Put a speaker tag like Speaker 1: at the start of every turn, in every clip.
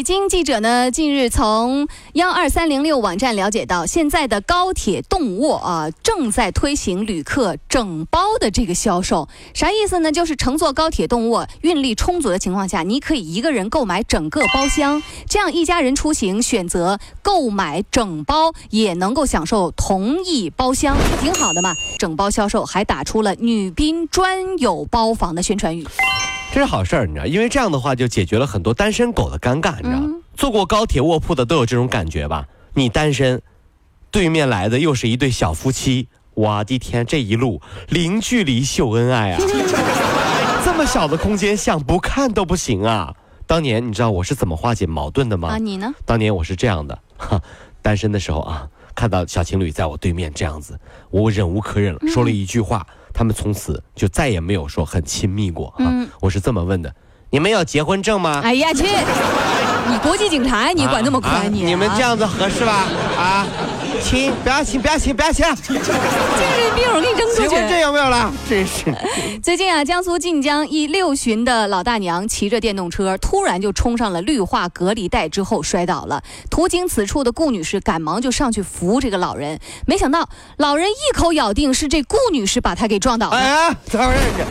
Speaker 1: 北京记者呢，近日从幺二三零六网站了解到，现在的高铁动卧啊，正在推行旅客整包的这个销售。啥意思呢？就是乘坐高铁动卧，运力充足的情况下，你可以一个人购买整个包厢，这样一家人出行选择购买整包，也能够享受同一包厢，挺好的嘛？整包销售还打出了女宾专有包房的宣传语。
Speaker 2: 这是好事儿，你知道，因为这样的话就解决了很多单身狗的尴尬，你知道，坐过高铁卧铺的都有这种感觉吧？你单身，对面来的又是一对小夫妻，我的天，这一路零距离秀恩爱啊！这么小的空间，想不看都不行啊！当年你知道我是怎么化解矛盾的吗？
Speaker 1: 啊，你呢？
Speaker 2: 当年我是这样的，哈，单身的时候啊，看到小情侣在我对面这样子，我忍无可忍了，说了一句话。他们从此就再也没有说很亲密过啊！我是这么问的：你们有结婚证吗？
Speaker 1: 哎呀，去！你国际警察，你管那么宽？你
Speaker 2: 你们这样子合适吧？啊！亲，不要亲，不要亲，不要亲！精
Speaker 1: 神病，我给你扔出去！
Speaker 2: 结婚证有没有了？真是。
Speaker 1: 最近啊，江苏晋江一六旬的老大娘骑着电动车，突然就冲上了绿化隔离带，之后摔倒了。途经此处的顾女士赶忙就上去扶这个老人，没想到老人一口咬定是这顾女士把他给撞倒了。哎呀，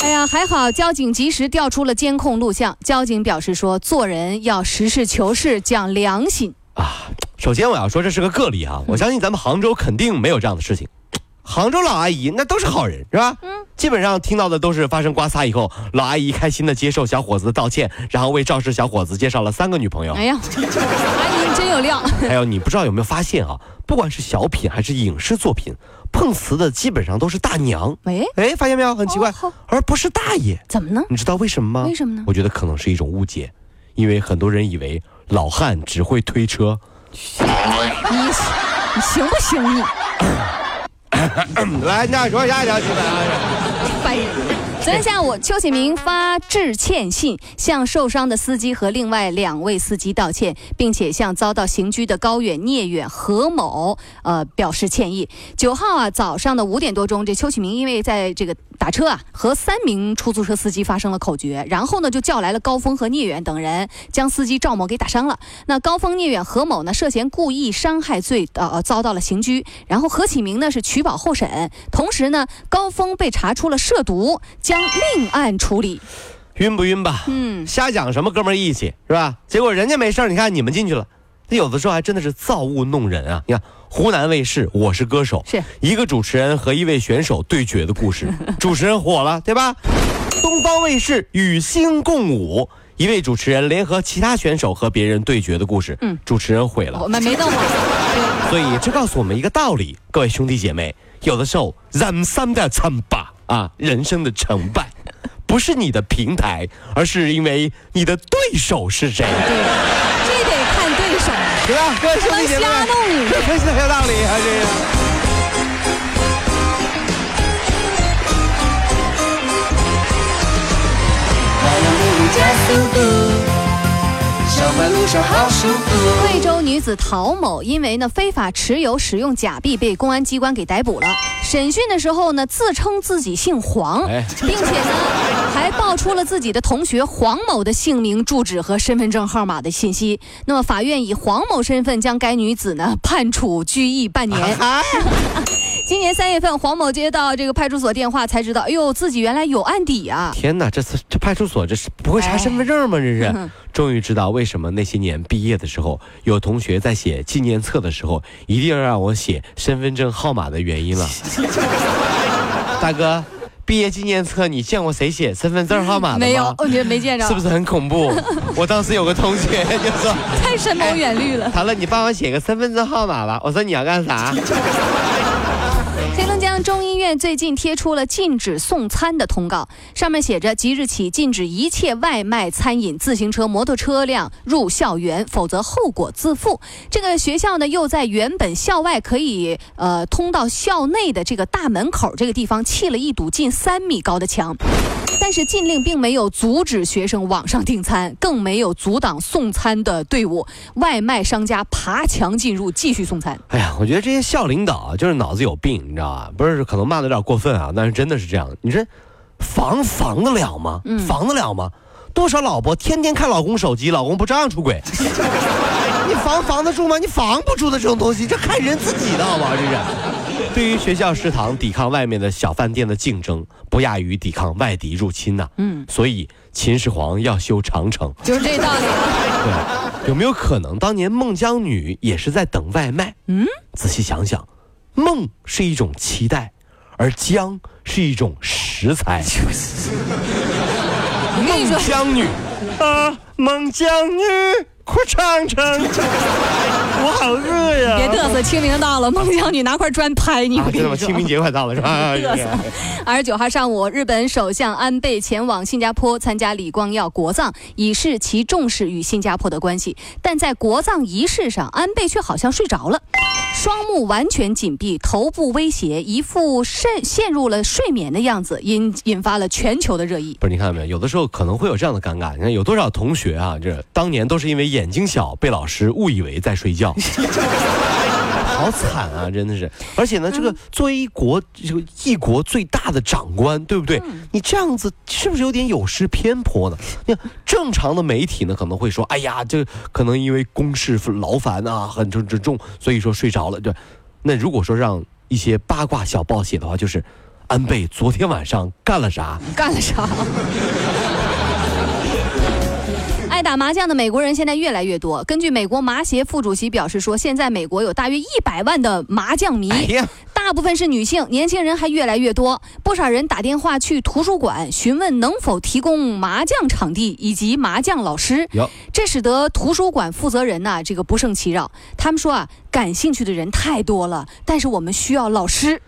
Speaker 1: 哎呀，还好交警及时调出了监控录像。交警表示说，做人要实事求是，讲良心啊。
Speaker 2: 首先我要说这是个个例啊，我相信咱们杭州肯定没有这样的事情。杭州老阿姨那都是好人是吧？嗯，基本上听到的都是发生刮擦以后，老阿姨开心的接受小伙子的道歉，然后为肇事小伙子介绍了三个女朋友。哎呀，阿
Speaker 1: 姨真有料。
Speaker 2: 还有你不知道有没有发现啊？不管是小品还是影视作品，碰瓷的基本上都是大娘。哎哎，发现没有？很奇怪，而不是大爷。
Speaker 1: 怎么呢？
Speaker 2: 你知道为什么吗？
Speaker 1: 为什么呢？
Speaker 2: 我觉得可能是一种误解，因为很多人以为老汉只会推车。
Speaker 1: 你你行不行你？
Speaker 2: 来，你俩说下一条新闻。
Speaker 1: 烦人！昨天下午，邱启明发致歉信，向受伤的司机和另外两位司机道歉，并且向遭到刑拘的高远、聂远、何某呃表示歉意。九号啊，早上的五点多钟，这邱启明因为在这个。打车啊，和三名出租车司机发生了口角，然后呢就叫来了高峰和聂远等人，将司机赵某给打伤了。那高峰、聂远、何某呢涉嫌故意伤害罪，呃遭到了刑拘。然后何启明呢是取保候审，同时呢高峰被查出了涉毒，将另案处理。
Speaker 2: 晕不晕吧？嗯，瞎讲什么哥们义气是吧？结果人家没事你看你们进去了。那有的时候还真的是造物弄人啊！你看湖南卫视《我是歌手》，
Speaker 1: 是
Speaker 2: 一个主持人和一位选手对决的故事，主持人火了，对吧？东方卫视《与星共舞》，一位主持人联合其他选手和别人对决的故事，嗯，主持人毁了，
Speaker 1: 我们没那么
Speaker 2: 好。所以这告诉我们一个道理，各位兄弟姐妹，有的时候人生的成败啊，人生的成败，不是你的平台，而是因为你的对手是谁。对吧？各位兄弟姐妹，这分析的很有道理啊！
Speaker 1: 这个。贵州女子陶某因为呢非法持有使用假币被公安机关给逮捕了。审讯的时候呢，自称自己姓黄，并且呢还报出了自己的同学黄某的姓名、住址和身份证号码的信息。那么法院以黄某身份将该女子呢判处拘役半年。今年三月份，黄某接到这个派出所电话，才知道，哎呦，自己原来有案底啊！
Speaker 2: 天哪，这次这派出所这是不会查身份证吗？这是，终于知道为什么那些年毕业的时候，有同学在写纪念册的时候，一定要让我写身份证号码的原因了。大哥，毕业纪念册你见过谁写身份证号码的吗？
Speaker 1: 没有，我觉得没见着。
Speaker 2: 是不是很恐怖？我当时有个同学就说，
Speaker 1: 太深谋远虑了。
Speaker 2: 好了，你帮我写个身份证号码吧。我说你要干啥？
Speaker 1: 中医院最近贴出了禁止送餐的通告，上面写着即日起禁止一切外卖、餐饮、自行车、摩托车辆入校园，否则后果自负。这个学校呢，又在原本校外可以呃通到校内的这个大门口这个地方砌了一堵近三米高的墙。但是禁令并没有阻止学生网上订餐，更没有阻挡送餐的队伍。外卖商家爬墙进入，继续送餐。
Speaker 2: 哎呀，我觉得这些校领导啊，就是脑子有病，你知道吧？不是，可能骂的有点过分啊，但是真的是这样。你这防防得了吗？防得了吗？多少老婆天天看老公手机，老公不照样出轨？你防防得住吗？你防不住的这种东西，这看人自己的好不好？这是。对于学校食堂抵抗外面的小饭店的竞争，不亚于抵抗外敌入侵呐。嗯，所以秦始皇要修长城，
Speaker 1: 就是这道理。
Speaker 2: 对，有没有可能当年孟姜女也是在等外卖？嗯，仔细想想，孟是一种期待，而姜是一种食材。孟姜女啊，孟姜女。快尝尝，我好饿呀！
Speaker 1: 别嘚瑟，清明到了，孟姜女拿块砖拍你。
Speaker 2: 知道吗？清明节快到了，是吧？
Speaker 1: 嘚瑟。二十九号上午，日本首相安倍前往新加坡参加李光耀国葬，以示其重视与新加坡的关系。但在国葬仪式上，安倍却好像睡着了。双目完全紧闭，头部威胁，一副陷陷入了睡眠的样子，引 引发了全球的热议。
Speaker 2: 不是，你看到没有？有的时候可能会有这样的尴尬。你看有多少同学啊，这当年都是因为眼睛小，被老师误以为在睡觉。好惨啊，真的是！而且呢，这个作为一国这个一国最大的长官，对不对？你这样子是不是有点有失偏颇呢？你看正常的媒体呢，可能会说：“哎呀，这可能因为公事劳烦啊，很重重重，所以说睡着了。”对，那如果说让一些八卦小报写的话，就是安倍昨天晚上干了啥？
Speaker 1: 干了啥？爱打麻将的美国人现在越来越多。根据美国麻协副主席表示说，现在美国有大约一百万的麻将迷，大部分是女性，年轻人还越来越多。不少人打电话去图书馆询问能否提供麻将场地以及麻将老师，这使得图书馆负责人呐这个不胜其扰。他们说啊，感兴趣的人太多了，但是我们需要老师。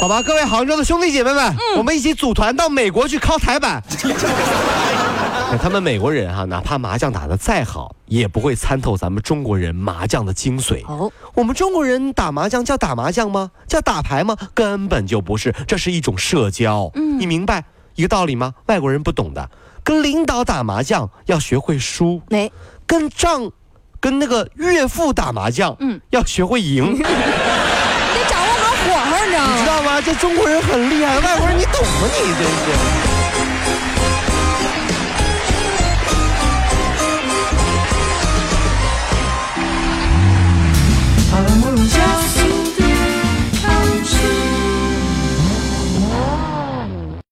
Speaker 2: 好吧，各位杭州的兄弟姐妹们，我们一起组团到美国去敲台板。他们美国人哈，哪怕麻将打得再好，也不会参透咱们中国人麻将的精髓。哦，我们中国人打麻将叫打麻将吗？叫打牌吗？根本就不是，这是一种社交。嗯，你明白一个道理吗？外国人不懂的，跟领导打麻将要学会输。没，跟丈，跟那个岳父打麻将，嗯，要学会赢。
Speaker 1: 得掌握好火候，你知道吗？
Speaker 2: 你知道吗？这中国人很厉害，外国人你懂吗？你真是。